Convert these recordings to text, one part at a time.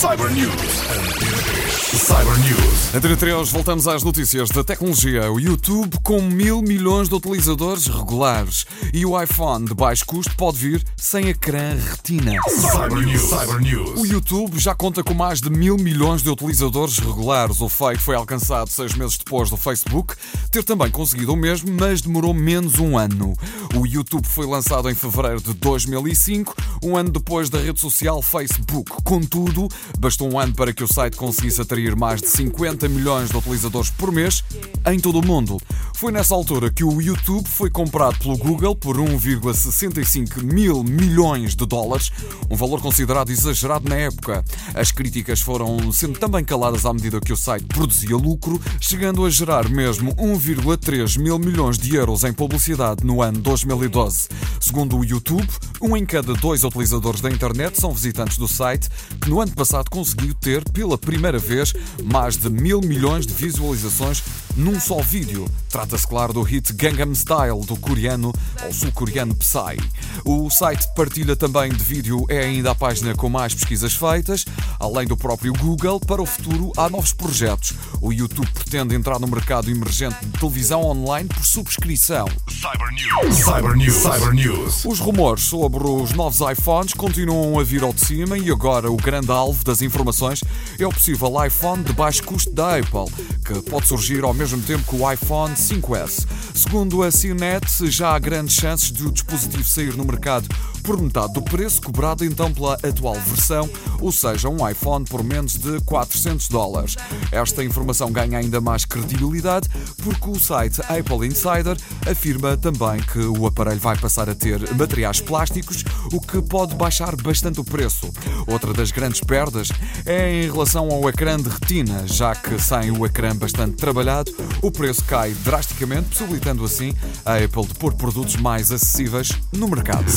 Cyber News. Cyber News. Entre 3, voltamos às notícias da tecnologia. O YouTube com mil milhões de utilizadores regulares e o iPhone de baixo custo pode vir sem ecrã retina. Cyber News. Cyber O News. YouTube já conta com mais de mil milhões de utilizadores regulares. O feito foi alcançado seis meses depois do Facebook ter também conseguido o mesmo, mas demorou menos um ano. O YouTube foi lançado em fevereiro de 2005, um ano depois da rede social Facebook. Contudo, bastou um ano para que o site conseguisse atrair mais de 50 milhões de utilizadores por mês em todo o mundo. Foi nessa altura que o YouTube foi comprado pelo Google por 1,65 mil milhões de dólares, um valor considerado exagerado na época. As críticas foram sendo também caladas à medida que o site produzia lucro, chegando a gerar mesmo 1,3 mil milhões de euros em publicidade no ano 2012. Segundo o YouTube, um em cada dois utilizadores da internet são visitantes do site, que no ano passado conseguiu ter, pela primeira vez, mais de mil milhões de visualizações num só vídeo. Trata-se, claro, do hit Gangnam Style do coreano ou sul-coreano Psy. O site de partilha também de vídeo é ainda a página com mais pesquisas feitas. Além do próprio Google, para o futuro há novos projetos. O YouTube pretende entrar no mercado emergente de televisão online por subscrição. Cyber News. Cyber News. Cyber News. Os rumores sobre os novos iPhones continuam a vir ao de cima e agora o grande alvo das informações é o possível iPhone de baixo custo da Apple, que pode surgir ao mesmo tempo que o iPhone 5S. Segundo a CNET, já há grandes chances de o dispositivo sair no mercado por metade do preço cobrado então pela atual versão, ou seja, um iPhone por menos de 400 dólares. Esta informação ganha ainda mais credibilidade porque o site Apple Insider afirma também que o aparelho vai passar a ter materiais plásticos, o que pode baixar bastante o preço. Outra das grandes perdas é em relação ao ecrã de retina, já que sem o ecrã bastante trabalhado, o preço cai drasticamente, possibilitando assim a Apple de pôr produtos mais acessíveis no mercado.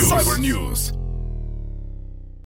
Cyber News. Cyber News.